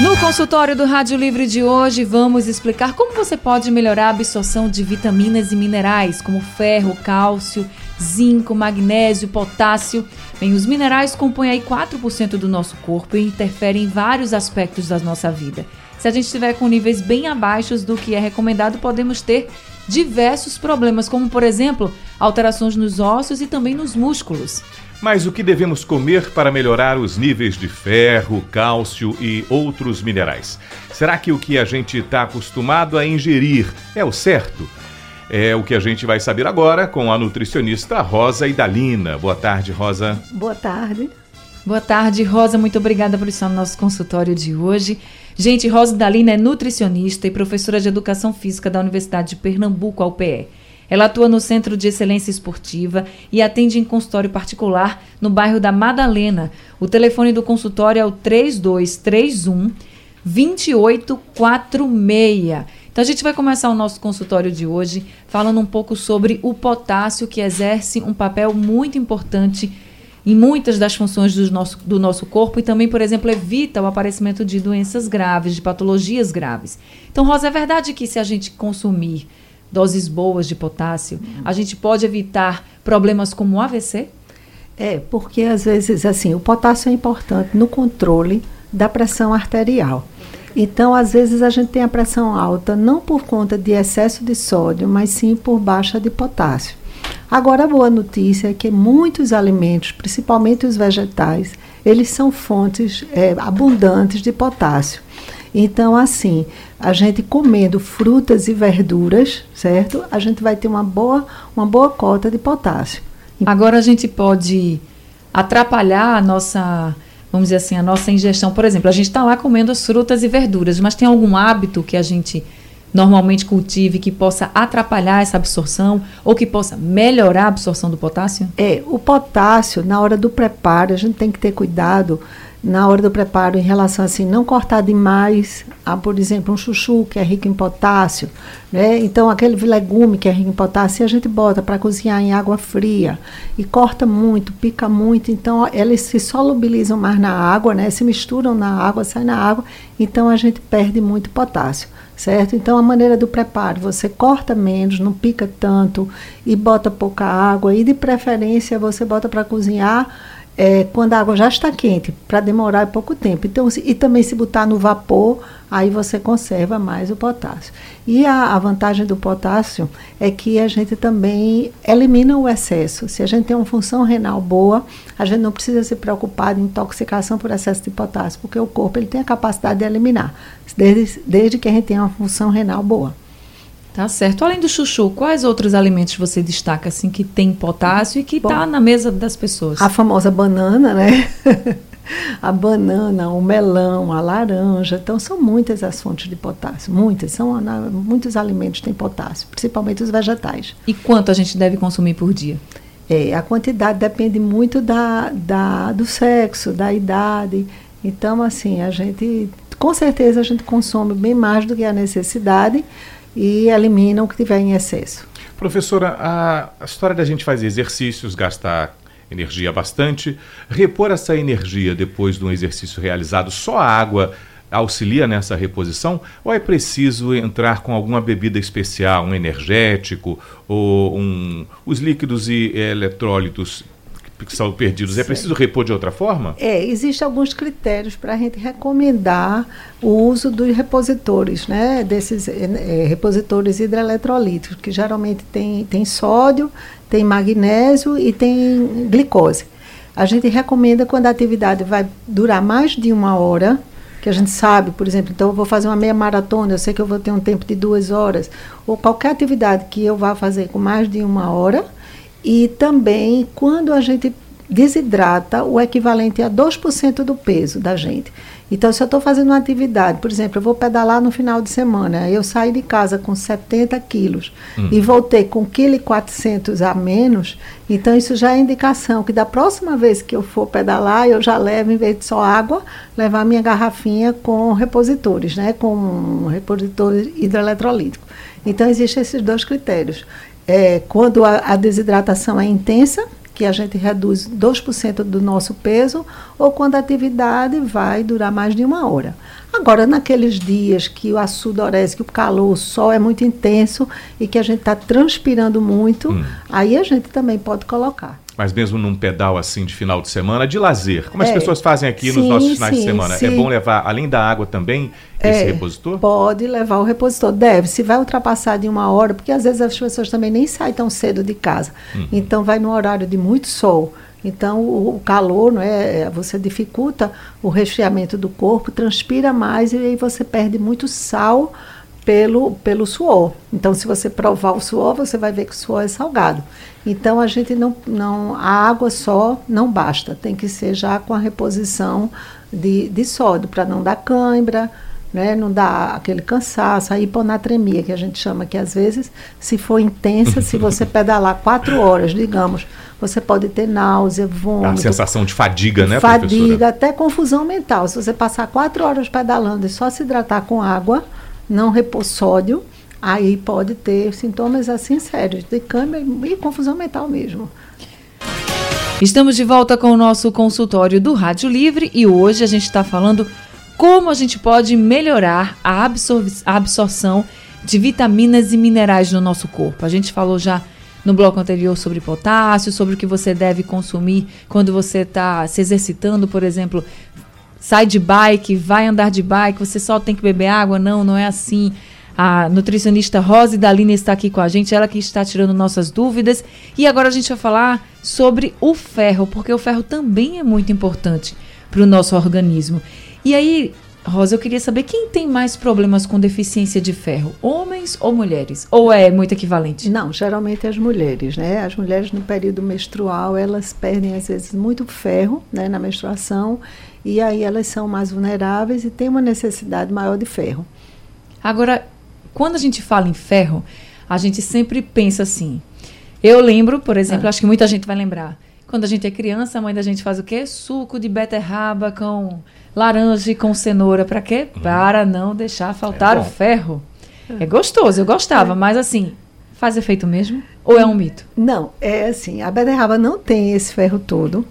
no consultório do Rádio Livre de hoje, vamos explicar como você pode melhorar a absorção de vitaminas e minerais, como ferro, cálcio, zinco, magnésio, potássio. Bem, os minerais compõem aí 4% do nosso corpo e interferem em vários aspectos da nossa vida. Se a gente estiver com níveis bem abaixo do que é recomendado, podemos ter diversos problemas, como por exemplo, alterações nos ossos e também nos músculos. Mas o que devemos comer para melhorar os níveis de ferro, cálcio e outros minerais? Será que o que a gente está acostumado a ingerir é o certo? É o que a gente vai saber agora com a nutricionista Rosa Idalina. Boa tarde, Rosa. Boa tarde. Boa tarde, Rosa. Muito obrigada por estar no nosso consultório de hoje. Gente, Rosa Idalina é nutricionista e professora de Educação Física da Universidade de Pernambuco, a UPE. Ela atua no Centro de Excelência Esportiva e atende em consultório particular no bairro da Madalena. O telefone do consultório é o 3231 2846. Então a gente vai começar o nosso consultório de hoje falando um pouco sobre o potássio que exerce um papel muito importante em muitas das funções do nosso, do nosso corpo e também, por exemplo, evita o aparecimento de doenças graves, de patologias graves. Então, Rosa, é verdade que se a gente consumir doses boas de potássio, a gente pode evitar problemas como o AVC? É, porque às vezes, assim, o potássio é importante no controle da pressão arterial. Então, às vezes, a gente tem a pressão alta não por conta de excesso de sódio, mas sim por baixa de potássio. Agora, a boa notícia é que muitos alimentos, principalmente os vegetais, eles são fontes é, abundantes de potássio. Então, assim, a gente comendo frutas e verduras, certo? A gente vai ter uma boa, uma boa cota de potássio. Agora a gente pode atrapalhar a nossa, vamos dizer assim, a nossa ingestão. Por exemplo, a gente está lá comendo as frutas e verduras, mas tem algum hábito que a gente normalmente cultive que possa atrapalhar essa absorção ou que possa melhorar a absorção do potássio? É, o potássio, na hora do preparo, a gente tem que ter cuidado na hora do preparo em relação assim, não cortar demais, a, por exemplo, um chuchu que é rico em potássio, né? Então aquele legume que é rico em potássio a gente bota para cozinhar em água fria e corta muito, pica muito, então eles se solubilizam mais na água, né? Se misturam na água, saem na água, então a gente perde muito potássio, certo? Então a maneira do preparo, você corta menos, não pica tanto e bota pouca água e de preferência você bota para cozinhar é, quando a água já está quente, para demorar pouco tempo. Então, se, e também se botar no vapor, aí você conserva mais o potássio. E a, a, vantagem do potássio é que a gente também elimina o excesso. Se a gente tem uma função renal boa, a gente não precisa se preocupar em intoxicação por excesso de potássio, porque o corpo ele tem a capacidade de eliminar, desde, desde que a gente tenha uma função renal boa. Tá certo. Além do chuchu, quais outros alimentos você destaca assim que tem potássio e que está na mesa das pessoas? A famosa banana, né? a banana, o melão, a laranja. Então, são muitas as fontes de potássio. Muitas. São, muitos alimentos têm potássio, principalmente os vegetais. E quanto a gente deve consumir por dia? É, a quantidade depende muito da, da, do sexo, da idade. Então, assim, a gente, com certeza, a gente consome bem mais do que a necessidade e eliminam o que tiver em excesso. Professora, a, a história da gente fazer exercícios, gastar energia bastante, repor essa energia depois de um exercício realizado, só a água auxilia nessa reposição ou é preciso entrar com alguma bebida especial, um energético ou um, os líquidos e eletrólitos que são perdidos. É preciso repor de outra forma? É, existem alguns critérios para a gente recomendar o uso dos repositores, né? Desses é, repositores hidroeletrolíticos, que geralmente tem, tem sódio, tem magnésio e tem glicose. A gente recomenda quando a atividade vai durar mais de uma hora, que a gente sabe, por exemplo, então eu vou fazer uma meia maratona, eu sei que eu vou ter um tempo de duas horas, ou qualquer atividade que eu vá fazer com mais de uma hora, e também, quando a gente desidrata o equivalente a 2% do peso da gente. Então, se eu estou fazendo uma atividade, por exemplo, eu vou pedalar no final de semana, eu saí de casa com 70 quilos Hum. e voltei com 1,4 kg a menos, então isso já é indicação que da próxima vez que eu for pedalar, eu já levo, em vez de só água, levar minha garrafinha com repositores, né? com um repositor hidroeletrolítico. Então, existem esses dois critérios. É, quando a, a desidratação é intensa, que a gente reduz 2% do nosso peso, ou quando a atividade vai durar mais de uma hora. Agora, naqueles dias que o sudorese, que o calor, o sol é muito intenso e que a gente está transpirando muito, Hum. aí a gente também pode colocar. Mas mesmo num pedal assim de final de semana, de lazer, como as É. pessoas fazem aqui nos Sim, nossos finais de sim, semana, é sim. bom levar, além da água também, esse É, repositor? Pode levar o repositor. Deve. Se vai ultrapassar de uma hora, porque às vezes as pessoas também nem saem tão cedo de casa. Uhum. Então vai no horário de muito sol. Então o, o calor, não é, você dificulta o resfriamento do corpo, transpira mais e aí você perde muito sal pelo, pelo suor. Então, se você provar o suor, você vai ver que o suor é salgado. Então, a gente não, não a água só não basta, tem que ser já com a reposição de, de sódio, para não dar cãibra, né, não dar aquele cansaço, a hiponatremia, que a gente chama, que às vezes, se for intensa, se você pedalar quatro horas, digamos, você pode ter náusea, A vômito, sensação de fadiga, né, fadiga, professora? até confusão mental. Se você passar quatro horas pedalando e só se hidratar com água, não repor sódio, aí pode ter sintomas assim sérios, de câimbra e confusão mental mesmo. Estamos de volta com o nosso consultório do Rádio Livre e hoje a gente está falando como a gente pode melhorar a, absor a absorção de vitaminas e minerais no nosso corpo. A gente falou já no bloco anterior sobre potássio, sobre o que você deve consumir quando você está se exercitando, por exemplo, sai de bike, vai andar de bike, você só tem que beber água? Não, não é assim. A nutricionista Rose Dalina está aqui com a gente, ela que está tirando nossas dúvidas. E agora a gente vai falar sobre o ferro, porque o ferro também é muito importante para o nosso organismo. E aí, Rosa, eu queria saber quem tem mais problemas com deficiência de ferro, homens ou mulheres? Ou é muito equivalente? Não, geralmente as mulheres, né? As mulheres no período menstrual, elas perdem às vezes muito ferro, né, na menstruação, e aí elas são mais vulneráveis e têm uma necessidade maior de ferro. Agora, quando a gente fala em ferro, a gente sempre pensa assim. Eu lembro, por exemplo, Ah. acho que muita gente vai lembrar. Quando a gente é criança, a mãe da gente faz o quê? Suco de beterraba com laranja e com cenoura. Para quê? Para não deixar faltar É o ferro. É gostoso, eu gostava, mas assim, faz efeito mesmo? Ou é um mito? Não, é assim, a beterraba não tem esse ferro todo.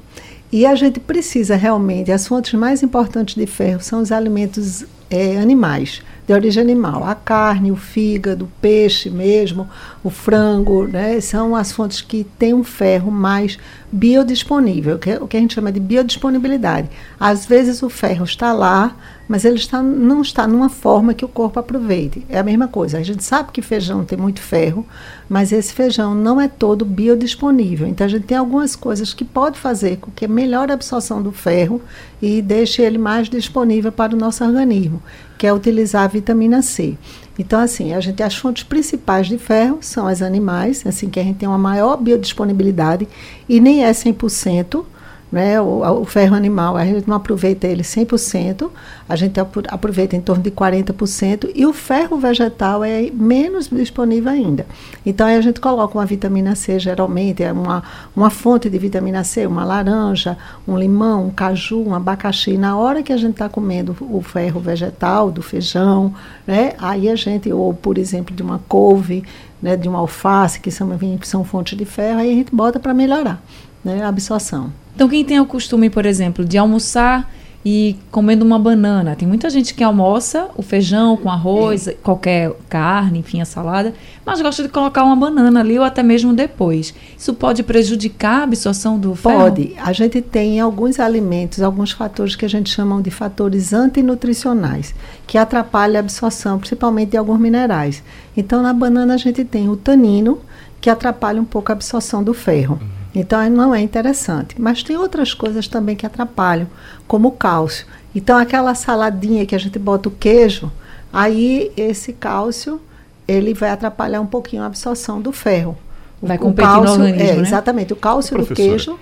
E a gente precisa realmente, as fontes mais importantes de ferro são os alimentos eh, animais, de origem animal. A carne, o fígado, o peixe mesmo, o frango, né, são as fontes que têm um ferro mais biodisponível, que é o que a gente chama de biodisponibilidade. Às vezes o ferro está lá, mas ele está, não está numa forma que o corpo aproveite. É a mesma coisa. A gente sabe que feijão tem muito ferro, mas esse feijão não é todo biodisponível. Então a gente tem algumas coisas que pode fazer com que melhore a absorção do ferro e deixe ele mais disponível para o nosso organismo, que é utilizar a vitamina C. Então, assim, a gente as fontes principais de ferro são as animais, assim que a gente tem uma maior biodisponibilidade e nem é 100%. Né, o, o, ferro animal, a gente não aproveita ele 100%, a gente aproveita em torno de 40%, e o ferro vegetal é menos disponível ainda. Então, aí a gente coloca uma vitamina C, geralmente, é uma, uma fonte de vitamina C, uma laranja, um limão, um caju, um abacaxi. Na hora que a gente está comendo o ferro vegetal, do feijão, né, aí a gente, ou por exemplo, de uma couve, né, de uma alface, que são, são fontes de ferro, aí a gente bota para melhorar né, a absorção. Então, quem tem o costume, por exemplo, de almoçar e comendo uma banana, tem muita gente que almoça o feijão com arroz, é. qualquer carne, enfim, a salada, mas gosta de colocar uma banana ali ou até mesmo depois. Isso pode prejudicar a absorção do ferro? Pode. A gente tem alguns alimentos, alguns fatores que a gente chama de fatores antinutricionais, que atrapalham a absorção, principalmente de alguns minerais. Então, na banana a gente tem o tanino, que atrapalha um pouco a absorção do ferro. Então não é interessante. Mas tem outras coisas também que atrapalham, como o cálcio. Então aquela saladinha que a gente bota o queijo, aí esse cálcio ele vai atrapalhar um pouquinho a absorção do ferro. Vai o competir cálcio, no organismo, é, né? Exatamente. O cálcio do queijo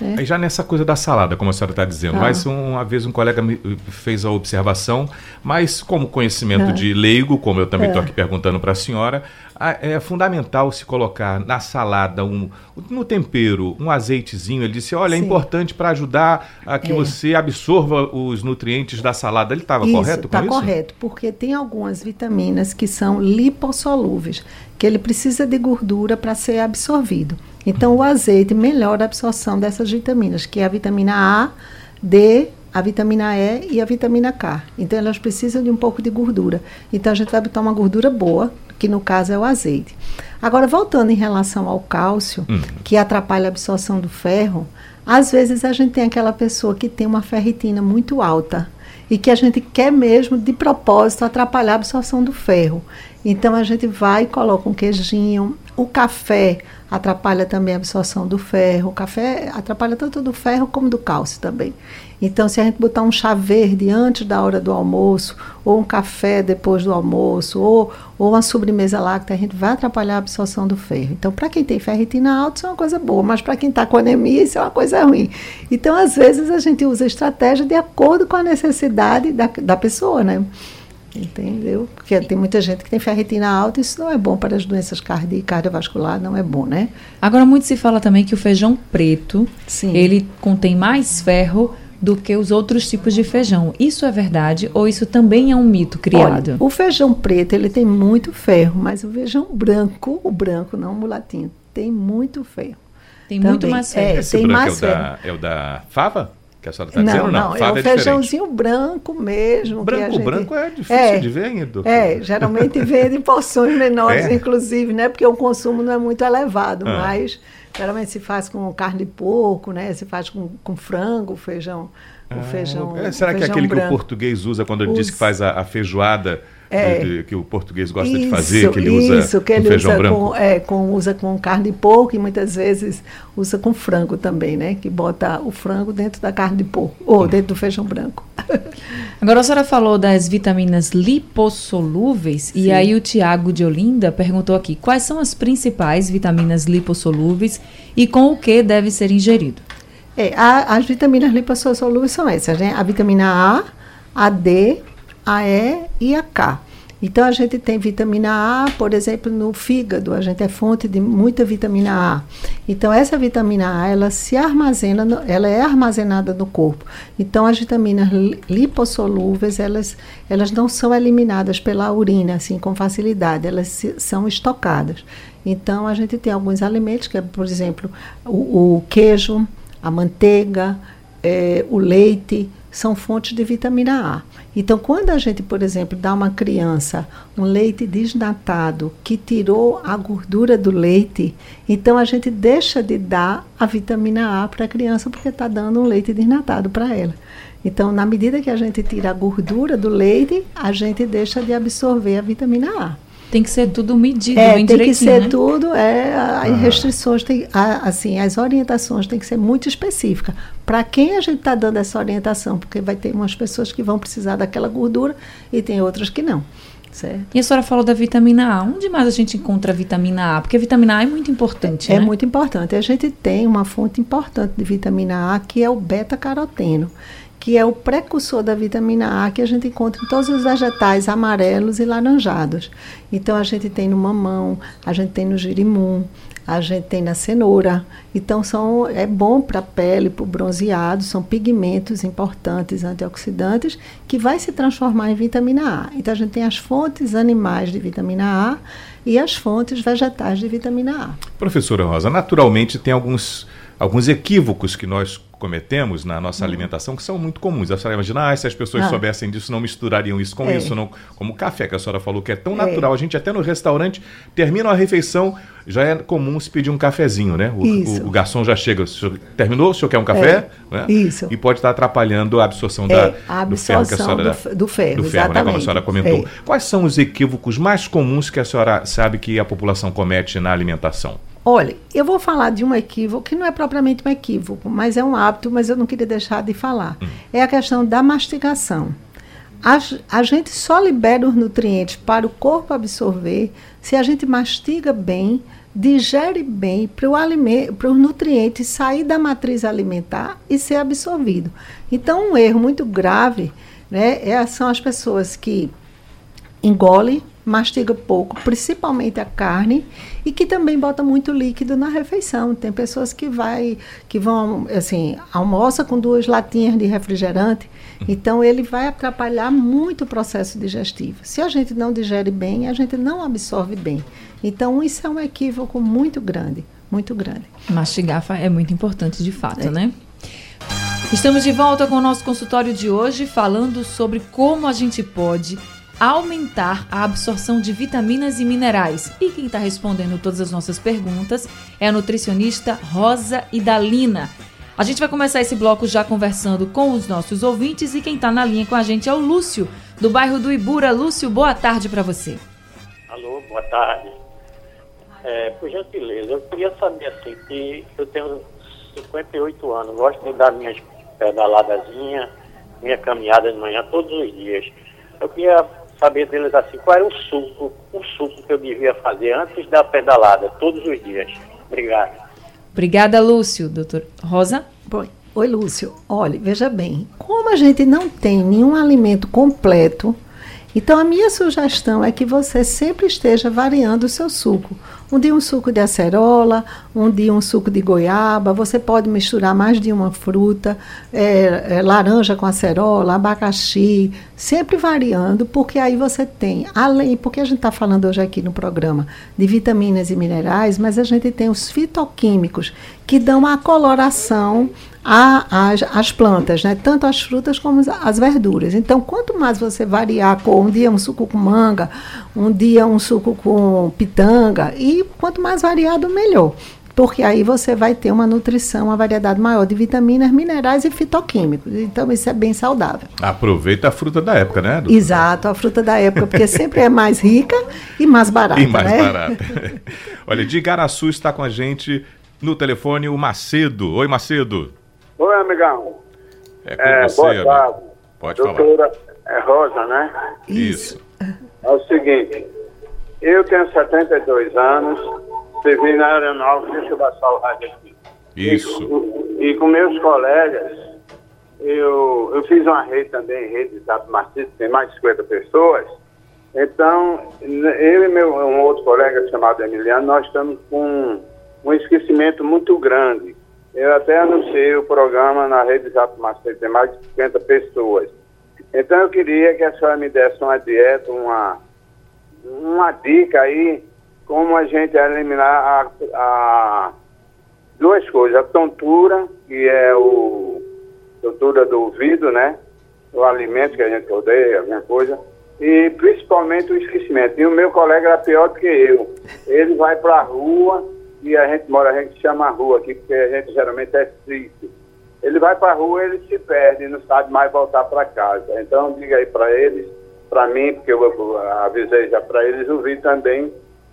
É. Aí já nessa coisa da salada, como a senhora está dizendo, ah. mas uma vez um colega me fez a observação, mas como conhecimento ah. de leigo, como eu também estou é. aqui perguntando para a senhora, é fundamental se colocar na salada, um, no tempero, um azeitezinho. Ele disse: olha, é Sim. é importante para ajudar a que é. você absorva os nutrientes da salada. Ele estava correto com tá isso? Está correto, porque tem algumas vitaminas que são lipossolúveis, que ele precisa de gordura para ser absorvido. Então, o azeite melhora a absorção dessas vitaminas, que é a vitamina A, D, a vitamina E e a vitamina K. Então, elas precisam de um pouco de gordura. Então, a gente vai botar uma gordura boa, que no caso é o azeite. Agora, voltando em relação ao cálcio, hum. que atrapalha a absorção do ferro, às vezes a gente tem aquela pessoa que tem uma ferritina muito alta e que a gente quer mesmo, de propósito, atrapalhar a absorção do ferro. Então, a gente vai e coloca um queijinho, o café atrapalha também a absorção do ferro. O café atrapalha tanto do ferro como do cálcio também. Então, se a gente botar um chá verde antes da hora do almoço, ou um café depois do almoço, ou, ou uma sobremesa láctea, a gente vai atrapalhar a absorção do ferro. Então, para quem tem ferritina alta, isso é uma coisa boa, mas para quem está com anemia, isso é uma coisa ruim. Então, às vezes, a gente usa estratégia de acordo com a necessidade da, da pessoa, né? Entendeu? Porque tem muita gente que tem ferritina alta, isso não é bom para as doenças cardi cardiovasculares, não é bom, né? Agora, muito se fala também que o feijão preto, Sim. ele contém mais ferro do que os outros tipos de feijão. Isso é verdade ou isso também é um mito criado? Olha, o feijão preto, ele tem muito ferro, mas o feijão branco, o branco, não o mulatinho, tem muito ferro. Tem também. muito mais ferro. É, Esse tem mais é, o da, é o da fava? Que a senhora está dizendo? Não, não, é o é feijãozinho branco mesmo. Branco, gente... branco é difícil é, de ver ainda. É, geralmente vende em porções menores, é? inclusive, né? Porque o consumo não é muito elevado, ah. mas geralmente se faz com carne de porco, né? Se faz com, com frango, feijão. O ah, feijão, é, será o que é aquele branco. que o português usa quando ele diz que faz a, a feijoada é, que o português gosta isso, de fazer, que ele usa isso, que ele feijão usa branco. Com, é, com, usa com carne de porco e muitas vezes usa com frango também, né? Que bota o frango dentro da carne de porco, ou hum. dentro do feijão branco. Agora a senhora falou das vitaminas lipossolúveis, Sim. e aí o Tiago de Olinda perguntou aqui, quais são as principais vitaminas lipossolúveis e com o que deve ser ingerido? É, a, as vitaminas lipossolúveis são essas, né? A vitamina A, a D, a E e a K. Então a gente tem vitamina A, por exemplo, no fígado, a gente é fonte de muita vitamina A. Então essa vitamina A, ela se armazena, no, ela é armazenada no corpo. Então as vitaminas lipossolúveis, elas, elas não são eliminadas pela urina assim com facilidade, elas se, são estocadas. Então a gente tem alguns alimentos, que é, por exemplo, o, o queijo, a manteiga, é, o leite, são fontes de vitamina A. Então, quando a gente, por exemplo, dá uma criança um leite desnatado que tirou a gordura do leite, então a gente deixa de dar a vitamina A para a criança porque está dando um leite desnatado para ela. Então, na medida que a gente tira a gordura do leite, a gente deixa de absorver a vitamina A. Tem que ser tudo medido, é, bem tem que ser né? tudo, é, as ah. restrições, tem, a, assim, as orientações têm que ser muito específicas. Para quem a gente está dando essa orientação? Porque vai ter umas pessoas que vão precisar daquela gordura e tem outras que não. Certo. E a senhora falou da vitamina A. Onde mais a gente encontra a vitamina A? Porque a vitamina A é muito importante, É né? muito importante. A gente tem uma fonte importante de vitamina A, que é o beta-caroteno que é o precursor da vitamina A que a gente encontra em todos os vegetais amarelos e laranjados. Então a gente tem no mamão, a gente tem no girimum, a gente tem na cenoura. Então são é bom para a pele, para o bronzeado, são pigmentos importantes antioxidantes que vai se transformar em vitamina A. Então a gente tem as fontes animais de vitamina A e as fontes vegetais de vitamina A. Professora Rosa, naturalmente tem alguns alguns equívocos que nós cometemos na nossa uhum. alimentação que são muito comuns. A senhora imagina, ah, se as pessoas ah. soubessem disso, não misturariam isso com é. isso, não, como o café que a senhora falou, que é tão é. natural. A gente até no restaurante termina a refeição, já é comum se pedir um cafezinho, né? O, o, o garçom já chega, terminou? O senhor quer um café? É. Né? Isso. E pode estar atrapalhando a absorção, da, é, a absorção do ferro que a senhora... Do, do ferro, do ferro né? como a senhora comentou. É. Quais são os equívocos mais comuns que a senhora sabe que a população comete na alimentação? Olha, eu vou falar de um equívoco que não é propriamente um equívoco, mas é um hábito, mas eu não queria deixar de falar. Hum. É a questão da mastigação. A, a, gente só libera os nutrientes para o corpo absorver se a gente mastiga bem, digere bem para os nutrientes sair da matriz alimentar e ser absorvido. Então, um erro muito grave né, é, são as pessoas que engolem mastiga pouco, principalmente a carne, e que também bota muito líquido na refeição. Tem pessoas que vai que vão assim, almoça com duas latinhas de refrigerante, então ele vai atrapalhar muito o processo digestivo. Se a gente não digere bem, a gente não absorve bem. Então isso é um equívoco muito grande, muito grande. Mastigar é muito importante de fato, é. né? Estamos de volta com o nosso consultório de hoje, falando sobre como a gente pode aumentar a absorção de vitaminas e minerais. E quem está respondendo todas as nossas perguntas é a nutricionista Rosa Idalina. A gente vai começar esse bloco já conversando com os nossos ouvintes e quem está na linha com a gente é o Lúcio, do bairro do Ibura. Lúcio, boa tarde para você. Alô, boa tarde. É, por gentileza, eu queria saber assim, que eu tenho 58 anos, gosto de dar minhas pedaladazinhas, minha caminhada de manhã todos os dias. Eu queria saber deles assim, qual era o suco, o suco que eu devia fazer antes da pedalada, todos os dias. Obrigado. Obrigada, Lúcio. Doutor Rosa? Bom, oi, Lúcio. Olha, veja bem, como a gente não tem nenhum alimento completo, então a minha sugestão é que você sempre esteja variando o seu suco. Um dia um suco de acerola, um dia um suco de goiaba. Você pode misturar mais de uma fruta, é, é, laranja com acerola, abacaxi, sempre variando, porque aí você tem, além, porque a gente está falando hoje aqui no programa de vitaminas e minerais, mas a gente tem os fitoquímicos que dão a coloração às, plantas, né? tanto as frutas como as verduras. Então, quanto mais você variar a cor, um dia um suco com manga, um dia um suco com pitanga, e quanto mais variado, melhor. Porque aí você vai ter uma nutrição, uma variedade maior de vitaminas, minerais e fitoquímicos. Então, isso é bem saudável. Aproveita a fruta da época, né? Doutor? Exato, a fruta da época, porque sempre é mais rica e mais barata. E mais né? barata. Olha, de Igaraçu está com a gente no telefone o Macedo. Oi, Macedo. Oi, amigão. É com é, você, boa tarde. Pode Doutora, falar. é Rosa, né? Isso. É o seguinte, eu tenho 72 anos, servi na aeronáutica da Sal Radioativo. Isso. E, e, com meus colegas, eu, eu fiz uma rede também, rede de Tato Martins, tem mais de 50 pessoas. Então, eu e meu, um outro colega chamado Emiliano, nós estamos com um esquecimento muito grande eu até anunciei o programa na rede Jato Macedo, tem mais de 50 pessoas. Então eu queria que a senhora me desse uma dieta, uma, uma dica aí, como a gente eliminar a, a duas coisas, a tontura, que é o tontura do ouvido, né? O alimento que a gente odeia, alguma coisa, e principalmente o esquecimento. E o meu colega era pior do que eu. Ele vai para a rua e a gente mora, a gente chama a rua aqui, porque a gente geralmente é triste. Ele vai para a rua, ele se perde, não sabe mais voltar para casa. Então, diga aí para eles, para mim, porque eu avisei já para eles, ouvir também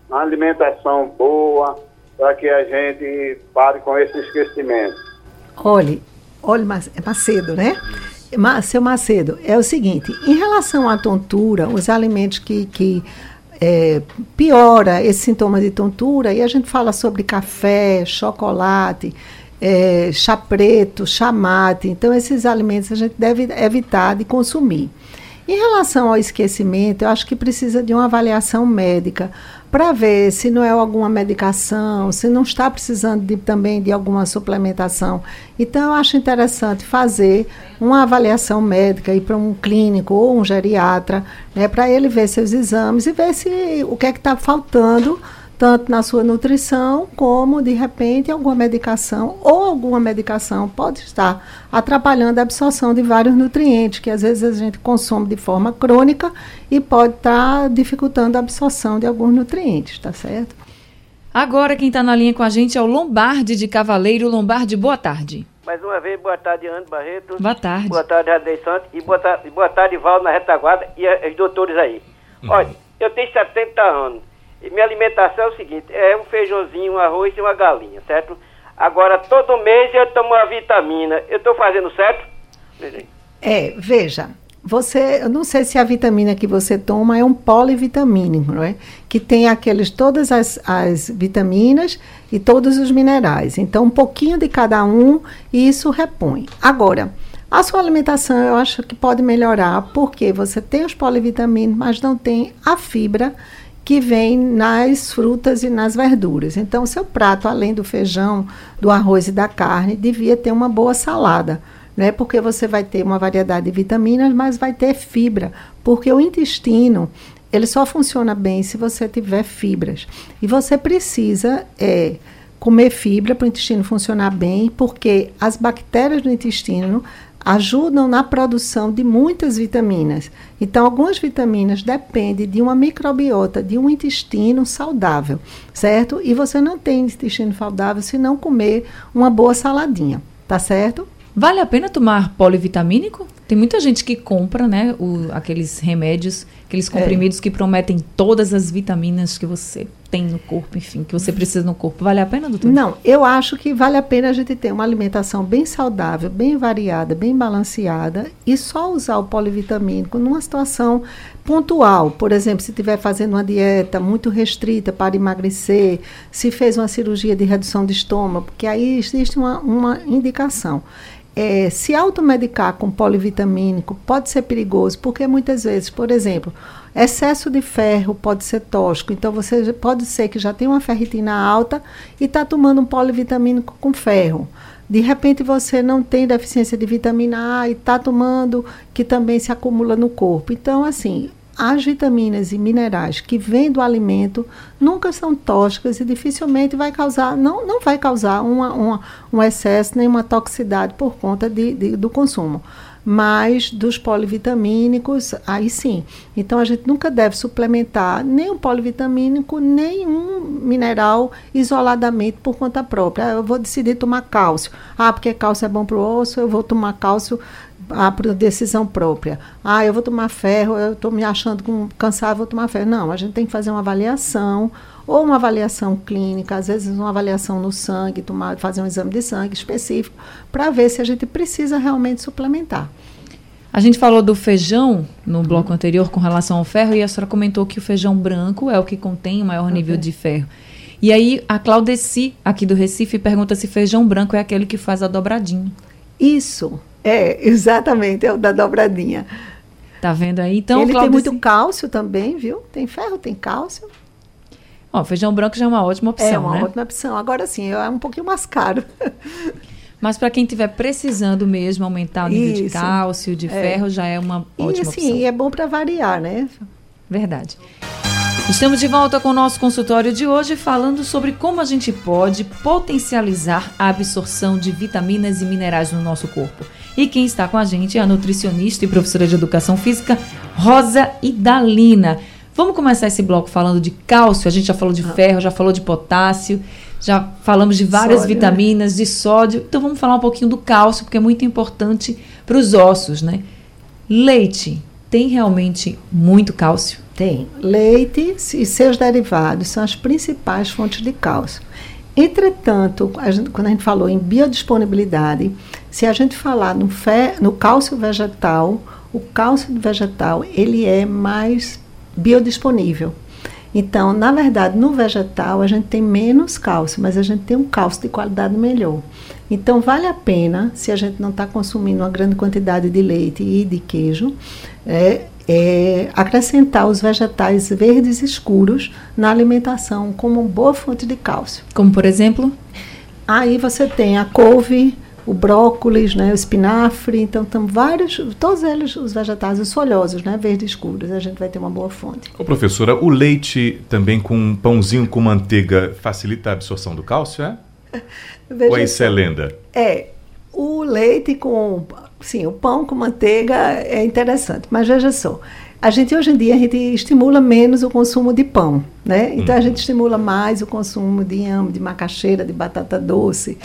uma alimentação boa, para que a gente pare com esse esquecimento. Olhe, olhe, é Macedo, né? Seu Macedo, é o seguinte, em relação à tontura, os alimentos que, que é, piora esse sintoma de tontura, e a gente fala sobre café, chocolate, é, chá preto, chá mate. Então, esses alimentos a gente deve evitar de consumir. Em relação ao esquecimento, eu acho que precisa de uma avaliação médica para ver se não é alguma medicação, se não está precisando de, também de alguma suplementação. Então, eu acho interessante fazer uma avaliação médica, para um clínico ou um geriatra, né, para ele ver seus exames e ver se o que é que está faltando tanto na sua nutrição, como de repente alguma medicação ou alguma medicação pode estar atrapalhando a absorção de vários nutrientes, que às vezes a gente consome de forma crônica e pode estar dificultando a absorção de alguns nutrientes, tá certo? Agora quem está na linha com a gente é o Lombardi de Cavaleiro. Lombardi, boa tarde. Mais uma vez, boa tarde, Ana Barreto. Boa tarde. Boa tarde, Radei Santos. E boa tarde, boa tarde, Val, na retaguarda e os doutores aí. Uhum. Olha, eu tenho 70 anos. Minha alimentação é o seguinte, é um feijãozinho, um arroz e uma galinha, certo? Agora, todo mês eu tomo uma vitamina. Eu estou fazendo certo? É, veja, você, eu não sei se a vitamina que você toma é um polivitamínico, não é? Que tem aqueles todas as, as vitaminas e todos os minerais. Então, um pouquinho de cada um e isso repõe. Agora, a sua alimentação eu acho que pode melhorar porque você tem os polivitamínicos, mas não tem a fibra que vem nas frutas e nas verduras. Então, seu prato, além do feijão, do arroz e da carne, devia ter uma boa salada né? Porque você vai ter uma variedade de vitaminas, mas vai ter fibra, porque o intestino ele só funciona bem se você tiver fibras. E você precisa é, comer fibra para o intestino funcionar bem, porque as bactérias do intestino ajudam na produção de muitas vitaminas. Então, algumas vitaminas dependem de uma microbiota, de um intestino saudável, certo? E você não tem intestino saudável se não comer uma boa saladinha, tá certo? Vale a pena tomar polivitamínico? Tem muita gente que compra, né, o, aqueles remédios, aqueles é. comprimidos é. que prometem todas as vitaminas que você tem no corpo, enfim, que você precisa no corpo. Vale a pena, doutor? Não, eu acho que vale a pena a gente ter uma alimentação bem saudável, bem variada, bem balanceada e só usar o polivitamínico numa situação pontual. Por exemplo, se estiver fazendo uma dieta muito restrita para emagrecer, se fez uma cirurgia de redução de estômago, porque aí existe uma, uma indicação é, se automedicar com polivitamínico pode ser perigoso, porque muitas vezes, por exemplo, excesso de ferro pode ser tóxico. Então, você pode ser que já tem uma ferritina alta e está tomando um polivitamínico com ferro. De repente, você não tem deficiência de vitamina A e está tomando, que também se acumula no corpo. Então, assim, as vitaminas e minerais que vêm do alimento nunca são tóxicas e dificilmente vai causar, não, não vai causar uma, uma, um excesso nem uma toxicidade por conta de, de, do consumo. Mas dos polivitamínicos, aí sim. Então a gente nunca deve suplementar nem um polivitamínico, nem um mineral isoladamente por conta própria. Eu vou decidir tomar cálcio. Ah, porque cálcio é bom para o osso, eu vou tomar cálcio a decisão própria. Ah, eu vou tomar ferro, eu estou me achando com cansado, vou tomar ferro. Não, a gente tem que fazer uma avaliação, ou uma avaliação clínica, às vezes uma avaliação no sangue, tomar, fazer um exame de sangue específico, para ver se a gente precisa realmente suplementar. A gente falou do feijão no bloco anterior com relação ao ferro e a senhora comentou que o feijão branco é o que contém o maior okay. nível de ferro. E aí a Claudeci, aqui do Recife, pergunta se feijão branco é aquele que faz a dobradinha. Isso, é, exatamente, é o da dobradinha. Tá vendo aí? Então, Ele tem muito cálcio também, viu? Tem ferro, tem cálcio. Ó, feijão branco já é uma ótima opção, É uma né? ótima opção. Agora sim, é um pouquinho mais caro. Mas para quem estiver precisando mesmo aumentar o nível Isso. de cálcio, de é. ferro, já é uma ótima e, assim, opção. E é bom para variar, né? Verdade. Estamos de volta com o nosso consultório de hoje falando sobre como a gente pode potencializar a absorção de vitaminas e minerais no nosso corpo. E quem está com a gente é a nutricionista e professora de educação física Rosa Idalina. Vamos começar esse bloco falando de cálcio, a gente já falou de ah. ferro, já falou de potássio, já falamos de várias sódio, vitaminas, né? de sódio. Então vamos falar um pouquinho do cálcio, porque é muito importante para os ossos, né? Leite tem realmente muito cálcio? Tem. Leite e seus derivados são as principais fontes de cálcio. Entretanto, a gente, quando a gente falou em biodisponibilidade, se a gente falar no, fe, no cálcio vegetal, o cálcio vegetal ele é mais biodisponível. Então, na verdade, no vegetal a gente tem menos cálcio, mas a gente tem um cálcio de qualidade melhor. Então, vale a pena, se a gente não está consumindo uma grande quantidade de leite e de queijo, é, é, acrescentar os vegetais verdes escuros na alimentação como uma boa fonte de cálcio. Como, por exemplo? Aí você tem a couve, o brócolis, né, o espinafre, então estão vários, todos eles os vegetais, os folhosos, né, verdes escuros, a gente vai ter uma boa fonte. Ô, professora, o leite também com um pãozinho com manteiga facilita a absorção do cálcio, é? Ou é isso é lenda? É, o leite com, sim, o pão com manteiga é interessante, mas veja só, a gente hoje em dia a gente estimula menos o consumo de pão, né? Então a gente estimula mais o consumo de inhame, de macaxeira, de batata doce,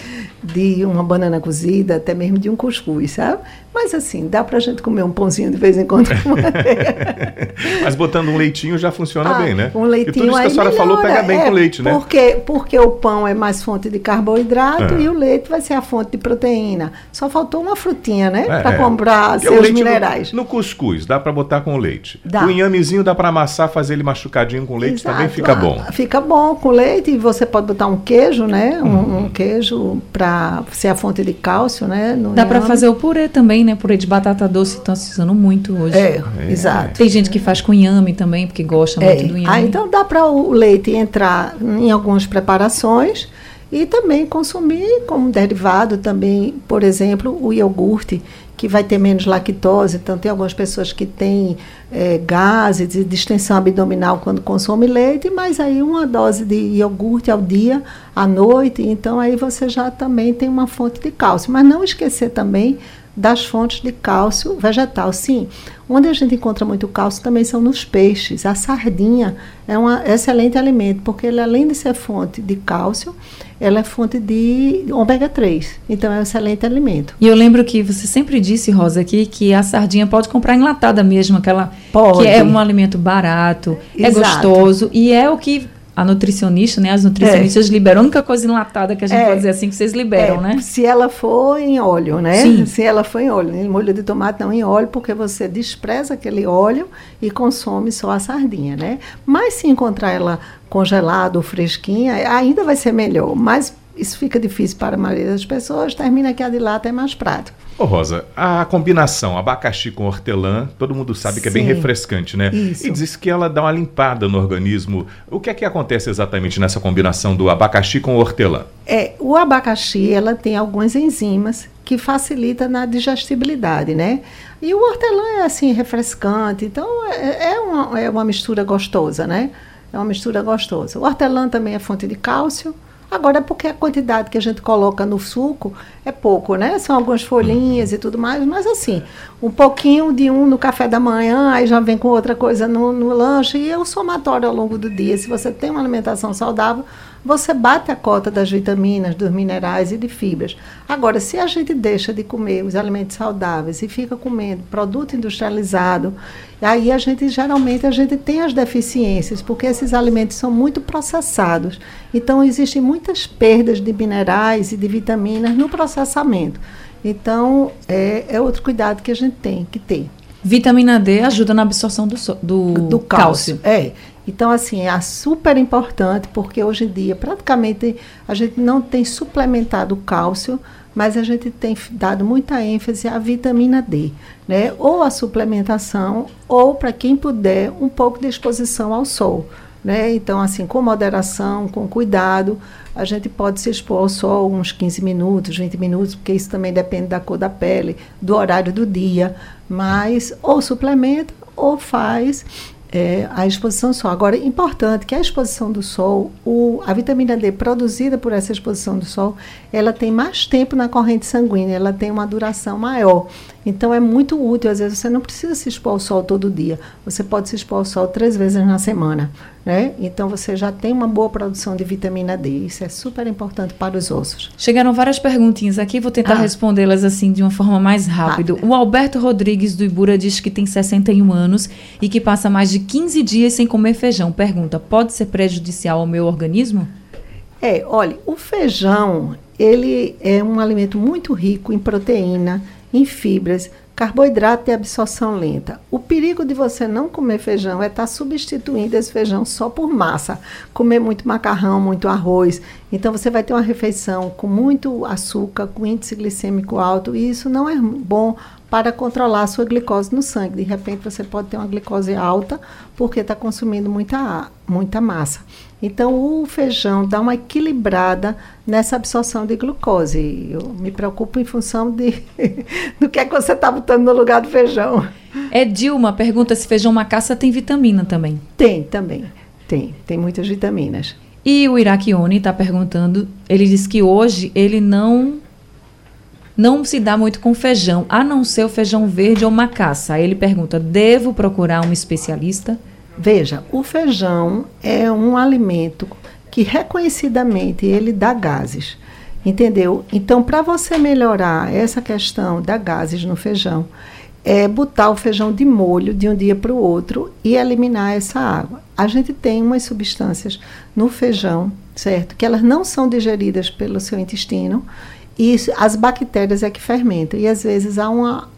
de uma banana cozida, até mesmo de um cuscuz, sabe? Mas assim, dá pra gente comer um pãozinho de vez em quando. Mas botando um leitinho já funciona Ah, bem, né? Um leitinho e tudo isso que a senhora falou melhora, pega bem é, com leite, né? Porque, porque o pão é mais fonte de carboidrato É. e o leite vai ser a fonte de proteína. Só faltou uma frutinha, né? É, Para é. comprar Porque seus leite no- minerais. No, cuscuz, dá pra botar com leite. Dá. O inhamezinho dá pra amassar, fazer ele machucadinho com leite, também Exato. fica bom. Fica bom com leite e você pode botar um queijo, né? Um, Uhum. um queijo para ser a fonte de cálcio, né? no Dá pra inhame. fazer o purê também, né? Purê de batata doce estão se usando muito hoje. É, exato. Tem gente que faz com inhame também, porque gosta É. muito do inhame. Ah, então dá para o leite entrar em algumas preparações e também consumir como derivado também, por exemplo, o iogurte, que vai ter menos lactose. Então, tem algumas pessoas que têm eh, gases de distensão abdominal quando consomem leite, mas aí uma dose de iogurte ao dia, à noite, então aí você já também tem uma fonte de cálcio. Mas não esquecer também das fontes de cálcio vegetal. Sim, onde a gente encontra muito cálcio também são nos peixes. A sardinha é um excelente alimento, porque ele, além de ser fonte de cálcio, ela é fonte de ômega 3. Então, é um excelente alimento. E eu lembro que você sempre disse, Rosa, aqui, que a sardinha pode comprar enlatada mesmo, aquela Pode. que é um alimento barato, é Exato. gostoso e é o que a nutricionista, né? As nutricionistas liberam. A única coisa enlatada que a gente É. pode dizer assim que vocês liberam, É, né? Se ela for em óleo, né? Sim. Se ela for em óleo, em molho de tomate não em óleo, porque você despreza aquele óleo e consome só a sardinha, né? Mas se encontrar ela congelada ou fresquinha, ainda vai ser melhor. Mas isso fica difícil para a maioria das pessoas, termina que a de lata é mais prático. Ô Rosa, a combinação abacaxi com hortelã, todo mundo sabe que é bem Sim. refrescante, né? Isso. E diz que ela dá uma limpada no organismo. O que é que acontece exatamente nessa combinação do abacaxi com hortelã? É, o abacaxi, ela tem algumas enzimas que facilita na digestibilidade, né? E o hortelã é assim refrescante, então é, é uma, é uma mistura gostosa, né? É uma mistura gostosa. O hortelã também é fonte de cálcio. Agora é porque a quantidade que a gente coloca no suco é pouco, né? São algumas folhinhas e tudo mais, mas assim, um pouquinho de um no café da manhã, aí já vem com outra coisa no, no lanche, e é o somatório ao longo do dia. Se você tem uma alimentação saudável, você bate a cota das vitaminas, dos minerais e de fibras. Agora, se a gente deixa de comer os alimentos saudáveis e fica comendo produto industrializado, aí a gente geralmente a gente tem as deficiências, porque esses alimentos são muito processados. Então existem muitas perdas de minerais e de vitaminas no processamento. Então, é, é outro cuidado que a gente tem que ter Vitamina D ajuda na absorção do, so- do, do cálcio. É. Então, assim, é super importante, porque hoje em dia, praticamente, a gente não tem suplementado o cálcio, mas a gente tem dado muita ênfase à vitamina D, né? Ou a suplementação, ou, para quem puder, um pouco de exposição ao sol. Né? Então, assim, com moderação, com cuidado, a gente pode se expor ao sol uns 15 minutos, 20 minutos, porque isso também depende da cor da pele, do horário do dia, mas ou suplementa ou faz é, a exposição ao sol. Agora, importante que a exposição do sol, o, a vitamina D produzida por essa exposição do sol, ela tem mais tempo na corrente sanguínea, ela tem uma duração maior. Então, é muito útil. Às vezes, você não precisa se expor ao sol todo dia. Você pode se expor ao sol três vezes na semana. Né? Então, você já tem uma boa produção de vitamina D. Isso é super importante para os ossos. Chegaram várias perguntinhas aqui, vou tentar Ah. respondê-las assim de uma forma mais rápida. Rápida. O Alberto Rodrigues do Ibura diz que tem 61 anos e que passa mais de 15 dias sem comer feijão. Pergunta: pode ser prejudicial ao meu organismo? É, olha, o feijão, ele é um alimento muito rico em proteína, em fibras, carboidrato e absorção lenta. O perigo de você não comer feijão é estar substituindo esse feijão só por massa. Comer muito macarrão, muito arroz. Então você vai ter uma refeição com muito açúcar, com índice glicêmico alto, e isso não é bom para controlar a sua glicose no sangue. De repente você pode ter uma glicose alta porque está consumindo muita, muita massa. Então o feijão dá uma equilibrada nessa absorção de glucose. Eu me preocupo em função de, do que é que você está botando no lugar do feijão. É Dilma pergunta se feijão macaça tem vitamina também. Tem também, tem, tem muitas vitaminas. E o Iraquione está perguntando, ele diz que hoje ele não não se dá muito com feijão, a não ser o feijão verde ou macaça. Aí ele pergunta: devo procurar um especialista? Veja, o feijão é um alimento que reconhecidamente ele dá gases. Entendeu? Então, para você melhorar essa questão da gases no feijão, é botar o feijão de molho de um dia para o outro e eliminar essa água. A gente tem umas substâncias no feijão, certo? Que elas não são digeridas pelo seu intestino e as bactérias é que fermentam. E às vezes há uma,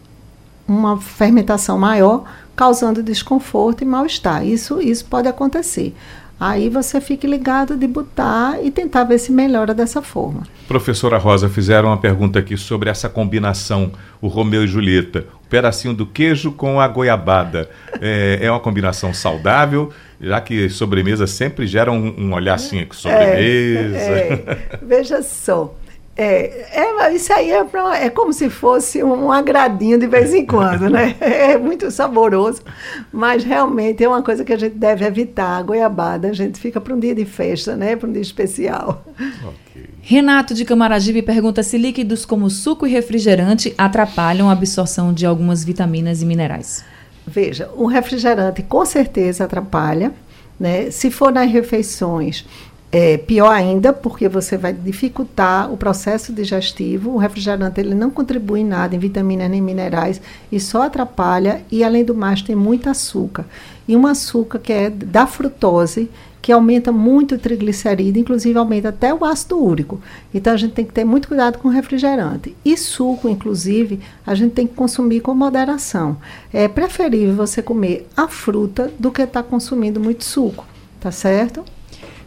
uma fermentação maior, causando desconforto e mal-estar. Isso, isso pode acontecer. Aí você fique ligado de botar e tentar ver se melhora dessa forma. Professora Rosa, fizeram uma pergunta aqui sobre essa combinação, o Romeu e Julieta. O pedacinho do queijo com a goiabada. É, é uma combinação saudável, já que sobremesa sempre gera um, um olhar assim, sobremesa. É, é, veja só. É, é, isso aí é, pra, é como se fosse um agradinho de vez em quando, né? É muito saboroso, mas realmente é uma coisa que a gente deve evitar. A goiabada, a gente fica para um dia de festa, né? Para um dia especial. Okay. Renato de Camaragibe pergunta se líquidos como suco e refrigerante atrapalham a absorção de algumas vitaminas e minerais. Veja, o refrigerante com certeza atrapalha, né? Se for nas refeições é, pior ainda, porque você vai dificultar o processo digestivo. O refrigerante ele não contribui em nada em vitaminas nem minerais e só atrapalha. E além do mais, tem muito açúcar. E um açúcar que é da frutose, que aumenta muito o triglicerídeo, inclusive aumenta até o ácido úrico. Então a gente tem que ter muito cuidado com o refrigerante. E suco, inclusive, a gente tem que consumir com moderação. É preferível você comer a fruta do que estar tá consumindo muito suco, tá certo?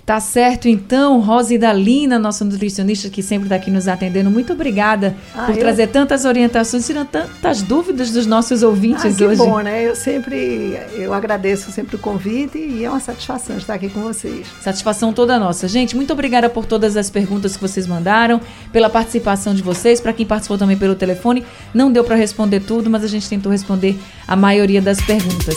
Tá certo, então, Rosa Dalina, nossa nutricionista que sempre está aqui nos atendendo, muito obrigada ah, por eu... trazer tantas orientações, tirando tantas dúvidas dos nossos ouvintes ah, que hoje. bom, né? Eu sempre, eu agradeço sempre o convite e é uma satisfação estar aqui com vocês. Satisfação toda nossa. Gente, muito obrigada por todas as perguntas que vocês mandaram, pela participação de vocês, para quem participou também pelo telefone. Não deu para responder tudo, mas a gente tentou responder a maioria das perguntas.